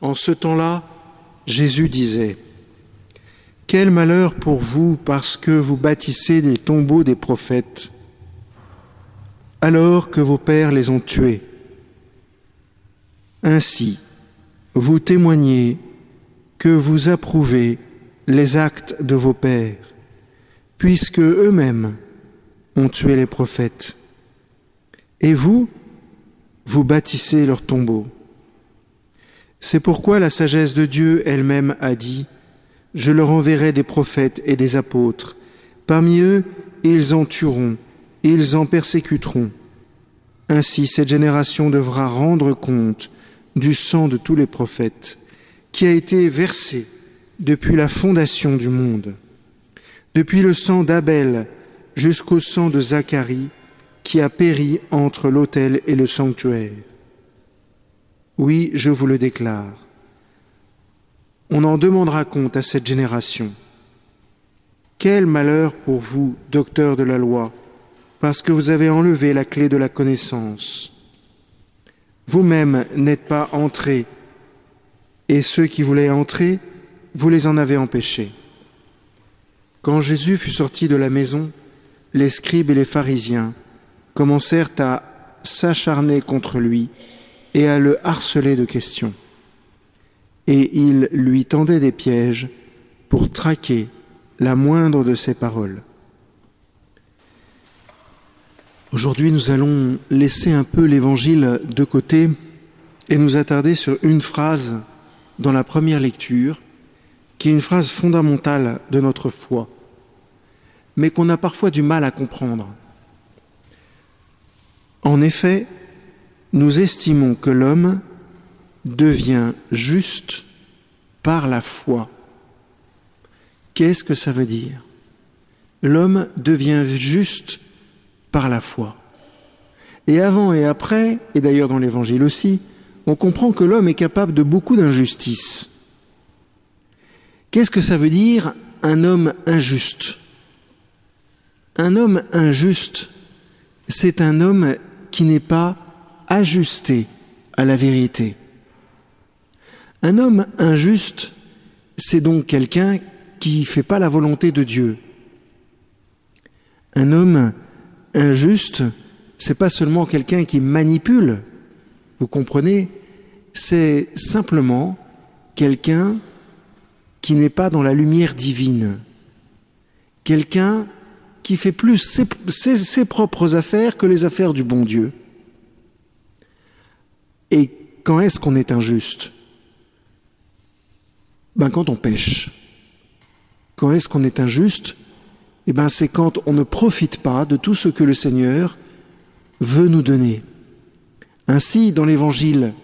En ce temps-là, Jésus disait, Quel malheur pour vous parce que vous bâtissez des tombeaux des prophètes, alors que vos pères les ont tués. Ainsi, vous témoignez que vous approuvez les actes de vos pères, puisque eux-mêmes ont tué les prophètes. Et vous, vous bâtissez leurs tombeaux. C'est pourquoi la sagesse de Dieu elle-même a dit, Je leur enverrai des prophètes et des apôtres. Parmi eux, ils en tueront, ils en persécuteront. Ainsi, cette génération devra rendre compte du sang de tous les prophètes, qui a été versé depuis la fondation du monde, depuis le sang d'Abel jusqu'au sang de Zacharie, qui a péri entre l'autel et le sanctuaire. Oui, je vous le déclare, on en demandera compte à cette génération. Quel malheur pour vous, docteurs de la loi, parce que vous avez enlevé la clé de la connaissance. Vous-même n'êtes pas entrés, et ceux qui voulaient entrer, vous les en avez empêchés. Quand Jésus fut sorti de la maison, les scribes et les pharisiens commencèrent à s'acharner contre lui et à le harceler de questions. Et ils lui tendaient des pièges pour traquer la moindre de ses paroles. Aujourd'hui, nous allons laisser un peu l'évangile de côté et nous attarder sur une phrase dans la première lecture, qui est une phrase fondamentale de notre foi, mais qu'on a parfois du mal à comprendre. En effet, nous estimons que l'homme devient juste par la foi. Qu'est-ce que ça veut dire? L'homme devient juste par la foi. Et avant et après, et d'ailleurs dans l'Évangile aussi, on comprend que l'homme est capable de beaucoup d'injustice. Qu'est-ce que ça veut dire un homme injuste? Un homme injuste, c'est un homme qui n'est pas ajusté à la vérité. Un homme injuste, c'est donc quelqu'un qui ne fait pas la volonté de Dieu. Un homme injuste, c'est pas seulement quelqu'un qui manipule, vous comprenez, c'est simplement quelqu'un qui n'est pas dans la lumière divine, quelqu'un qui fait plus ses, ses, propres affaires que les affaires du bon Dieu. Et quand est-ce qu'on est injuste? Ben quand on pêche. Quand est-ce qu'on est injuste? Eh ben, c'est quand on ne profite pas de tout ce que le Seigneur veut nous donner. Ainsi, dans l'Évangile,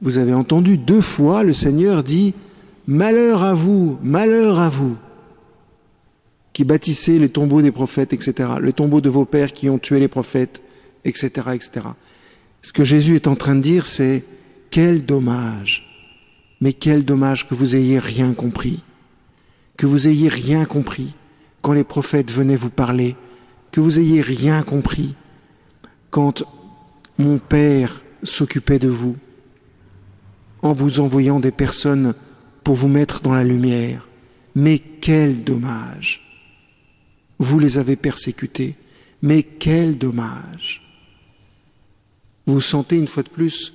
vous avez entendu deux fois le Seigneur dit Malheur à vous, malheur à vous, qui bâtissez les tombeaux des prophètes, etc., les tombeaux de vos pères qui ont tué les prophètes, etc., etc. Ce que Jésus est en train de dire, c'est quel dommage, mais quel dommage que vous ayez rien compris, que vous ayez rien compris quand les prophètes venaient vous parler, que vous ayez rien compris, quand mon Père s'occupait de vous, en vous envoyant des personnes pour vous mettre dans la lumière. Mais quel dommage. Vous les avez persécutés, mais quel dommage Vous sentez une fois de plus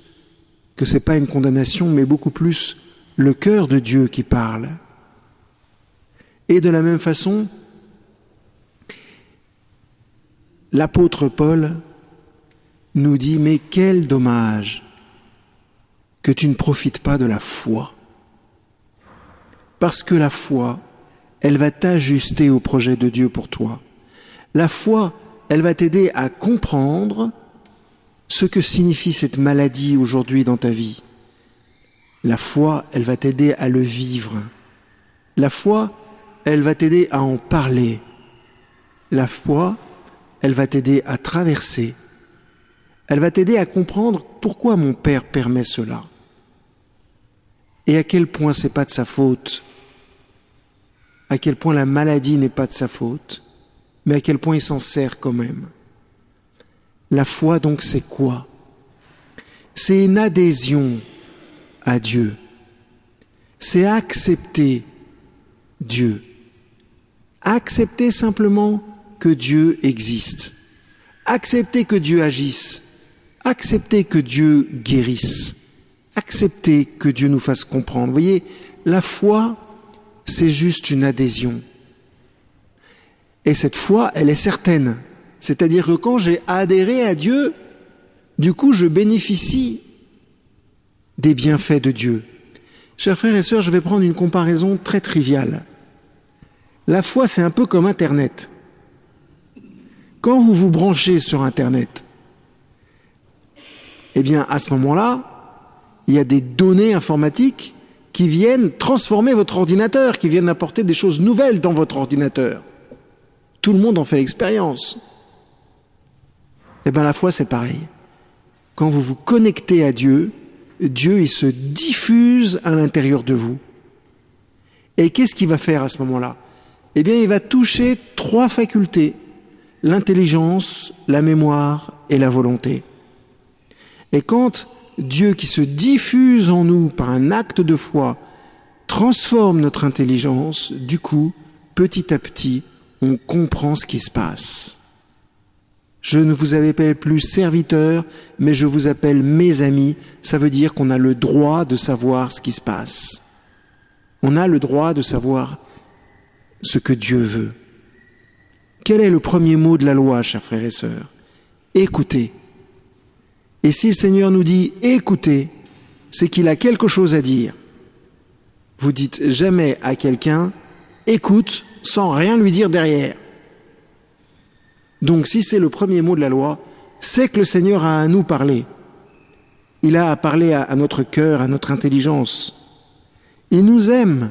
que ce n'est pas une condamnation, mais beaucoup plus le cœur de Dieu qui parle. Et de la même façon, l'apôtre Paul nous dit, mais quel dommage que tu ne profites pas de la foi. Parce que la foi, elle va t'ajuster au projet de Dieu pour toi. La foi, elle va t'aider à comprendre ce que signifie cette maladie aujourd'hui dans ta vie? La foi, elle va t'aider à le vivre. La foi, elle va t'aider à en parler. La foi, elle va t'aider à traverser. Elle va t'aider à comprendre pourquoi mon Père permet cela. Et à quel point c'est pas de sa faute. À quel point la maladie n'est pas de sa faute. Mais à quel point il s'en sert quand même. La foi donc c'est quoi? C'est une adhésion à Dieu. c'est accepter Dieu. Accepter simplement que Dieu existe. Accepter que Dieu agisse. Accepter que Dieu guérisse. Accepter que Dieu nous fasse comprendre. Vous voyez, la foi, c'est juste une adhésion. Et cette foi, elle est certaine. C'est-à-dire que quand j'ai adhéré à Dieu, du coup, je bénéficie des bienfaits de Dieu. Chers frères et sœurs, je vais prendre une comparaison très triviale. La foi, c'est un peu comme Internet. Quand vous vous branchez sur Internet, eh bien, à ce moment-là, il y a des données informatiques qui viennent transformer votre ordinateur, qui viennent apporter des choses nouvelles dans votre ordinateur. Tout le monde en fait l'expérience. Eh bien, la foi, c'est pareil. Quand vous vous connectez à Dieu, Dieu, il se diffuse à l'intérieur de vous. Et qu'est-ce qu'il va faire à ce moment-là? Eh bien, il va toucher trois facultés, l'intelligence, la mémoire et la volonté. Et quand Dieu qui se diffuse en nous par un acte de foi transforme notre intelligence, du coup, petit à petit, on comprend ce qui se passe. Je ne vous appelle plus serviteur, mais je vous appelle mes amis. Ça veut dire qu'on a le droit de savoir ce qui se passe. On a le droit de savoir ce que Dieu veut. Quel est le premier mot de la loi, chers frères et sœurs? Écoutez. Et si le Seigneur nous dit écoutez, c'est qu'il a quelque chose à dire. Vous dites jamais à quelqu'un écoute sans rien lui dire derrière. Donc si c'est le premier mot de la loi, c'est que le Seigneur a à nous parler. Il a à parler à, notre cœur, à notre intelligence. Il nous aime.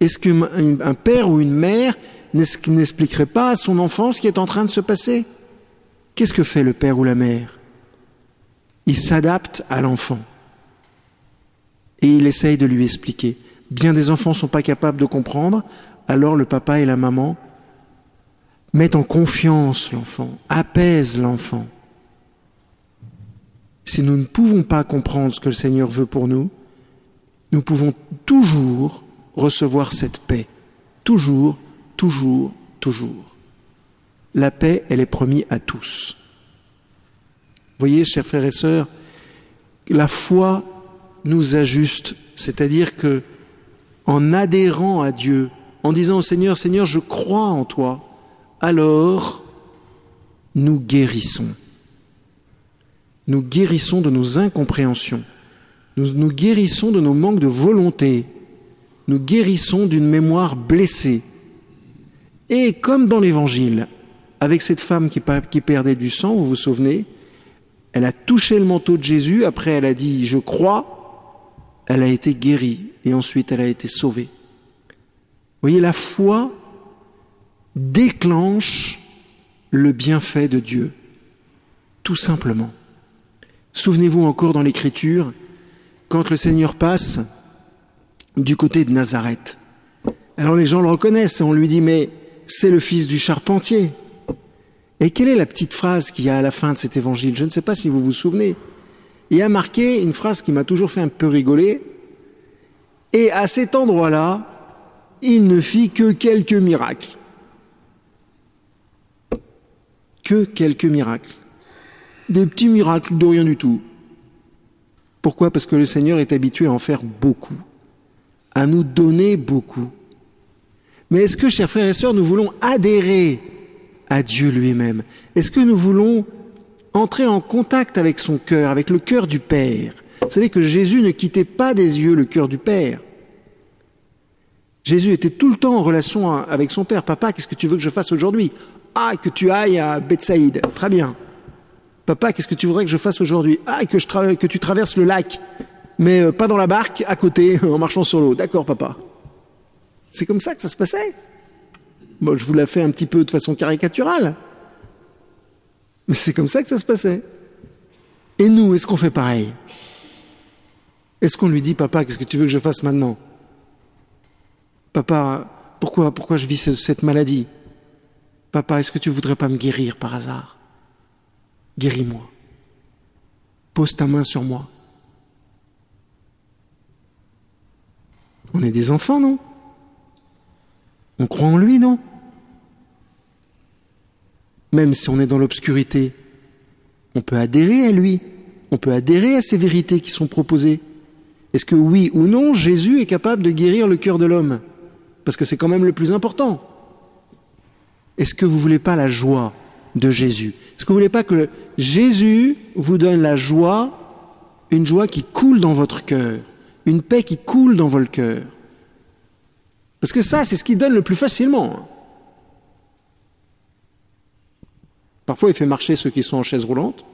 Est-ce qu'un père ou une mère n'expliquerait pas à son enfant ce qui est en train de se passer? Qu'est-ce que fait le père ou la mère? Il s'adapte à l'enfant. Et il essaye de lui expliquer. Bien des enfants ne sont pas capables de comprendre, alors le papa et la maman Mette en confiance l'enfant, apaise l'enfant. Si nous ne pouvons pas comprendre ce que le Seigneur veut pour nous, nous pouvons toujours recevoir cette paix. Toujours, toujours, toujours. La paix, elle est promise à tous. Voyez, chers frères et sœurs, la foi nous ajuste, c'est-à-dire que en adhérant à Dieu, en disant au Seigneur, Seigneur, je crois en toi, alors nous guérissons. Nous guérissons de nos incompréhensions. Nous guérissons de nos manques de volonté. Nous guérissons d'une mémoire blessée. Et comme dans l'Évangile, avec cette femme qui, qui perdait du sang, vous vous souvenez, elle a touché le manteau de Jésus, après elle a dit je crois, elle a été guérie et ensuite elle a été sauvée. Vous voyez, la foi déclenche le bienfait de Dieu, tout simplement. Souvenez-vous encore dans l'Écriture, quand le Seigneur passe du côté de Nazareth. Alors les gens le reconnaissent et on lui dit mais c'est le fils du charpentier. Et quelle est la petite phrase qu'il y a à la fin de cet évangile? Je ne sais pas si vous vous souvenez. Il y a marqué une phrase qui m'a toujours fait un peu rigoler. Et à cet endroit-là, il ne fit que quelques miracles. Que quelques miracles. Des petits miracles de rien du tout. Pourquoi? Parce que le Seigneur est habitué à en faire beaucoup, à nous donner beaucoup. Mais est-ce que, chers frères et sœurs, nous voulons adhérer à Dieu lui-même? Est-ce que nous voulons entrer en contact avec son cœur, avec le cœur du Père? Vous savez que Jésus ne quittait pas des yeux le cœur du Père. Jésus était tout le temps en relation avec son Père. Papa, qu'est-ce que tu veux que je fasse aujourd'hui? Ah, que tu ailles à Bethsaïde. Très bien. Papa, qu'est-ce que tu voudrais que je fasse aujourd'hui? Ah, que, je que tu traverses le lac, mais euh, pas dans la barque, à côté, en marchant sur l'eau. D'accord, papa. C'est comme ça que ça se passait? Moi, je vous l'ai fait un petit peu de façon caricaturale. Mais c'est comme ça que ça se passait. Et nous, est-ce qu'on fait pareil? Est-ce qu'on lui dit, papa, qu'est-ce que tu veux que je fasse maintenant? Papa, pourquoi, pourquoi je vis cette maladie? Papa, est-ce que tu voudrais pas me guérir par hasard? Guéris-moi. Pose ta main sur moi. On est des enfants, non? On croit en lui, non? Même si on est dans l'obscurité, on peut adhérer à lui, on peut adhérer à ces vérités qui sont proposées. Est-ce que oui ou non, Jésus est capable de guérir le cœur de l'homme? Parce que c'est quand même le plus important. Est-ce que vous voulez pas la joie de Jésus? Est-ce que vous voulez pas que Jésus vous donne la joie, une joie qui coule dans votre cœur, une paix qui coule dans votre cœur? Parce que ça, c'est ce qui donne le plus facilement. Parfois, il fait marcher ceux qui sont en chaise roulante.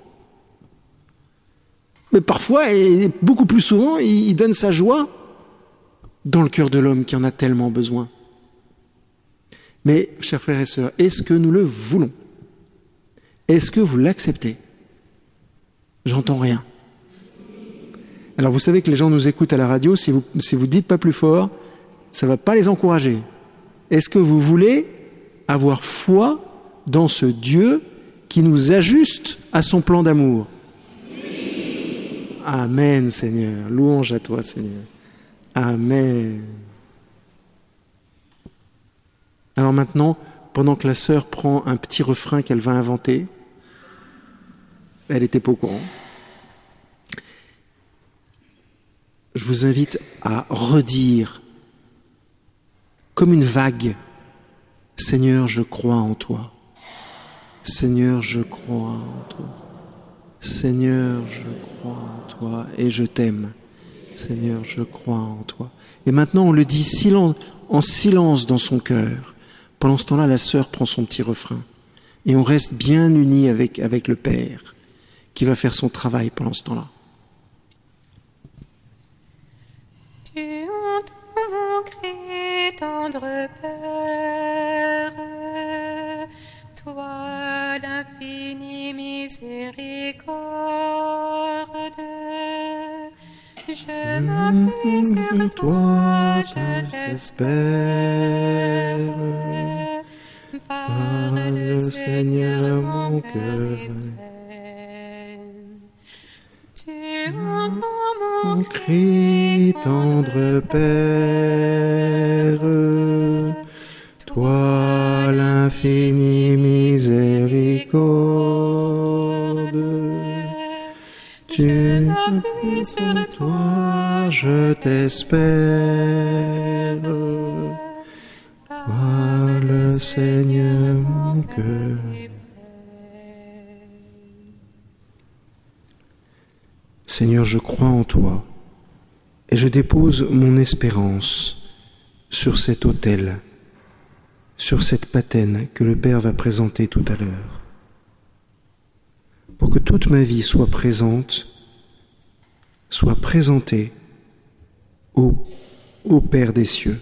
Mais parfois, et beaucoup plus souvent, il donne sa joie dans le cœur de l'homme qui en a tellement besoin. Mais, chers frères et sœurs, est-ce que nous le voulons? Est-ce que vous l'acceptez? J'entends rien. Alors vous savez que les gens nous écoutent à la radio, si vous vous dites pas plus fort, ça ne va pas les encourager. Est-ce que vous voulez avoir foi dans ce Dieu qui nous ajuste à son plan d'amour? Amen, Seigneur. Louange à toi, Seigneur. Amen. Alors maintenant, pendant que la sœur prend un petit refrain qu'elle va inventer, elle était pas au courant. Je vous invite à redire comme une vague, Seigneur, je crois en toi. Seigneur, je crois en toi. Seigneur, je crois en toi et je t'aime. Seigneur, je crois en toi. Et maintenant, on le dit en silence dans son cœur. Pendant ce temps-là, la sœur prend son petit refrain. Et on reste bien unis avec, avec le Père, qui va faire son travail pendant ce temps-là. Tu entends mon cri, tendre Père, toi l'infinie miséricorde. Je m'appuie sur toi, je t'espère. Seigneur, mon cœur. Tu entends mon cri, tendre Père, toi l'infinie miséricorde. Tu m'appuies sur toi, je t'espère. Parle, Seigneur, Seigneur, je crois en toi et je dépose mon espérance sur cet autel, sur cette patène que le Père va présenter tout à l'heure, pour que toute ma vie soit présente, soit présentée au, au Père des cieux.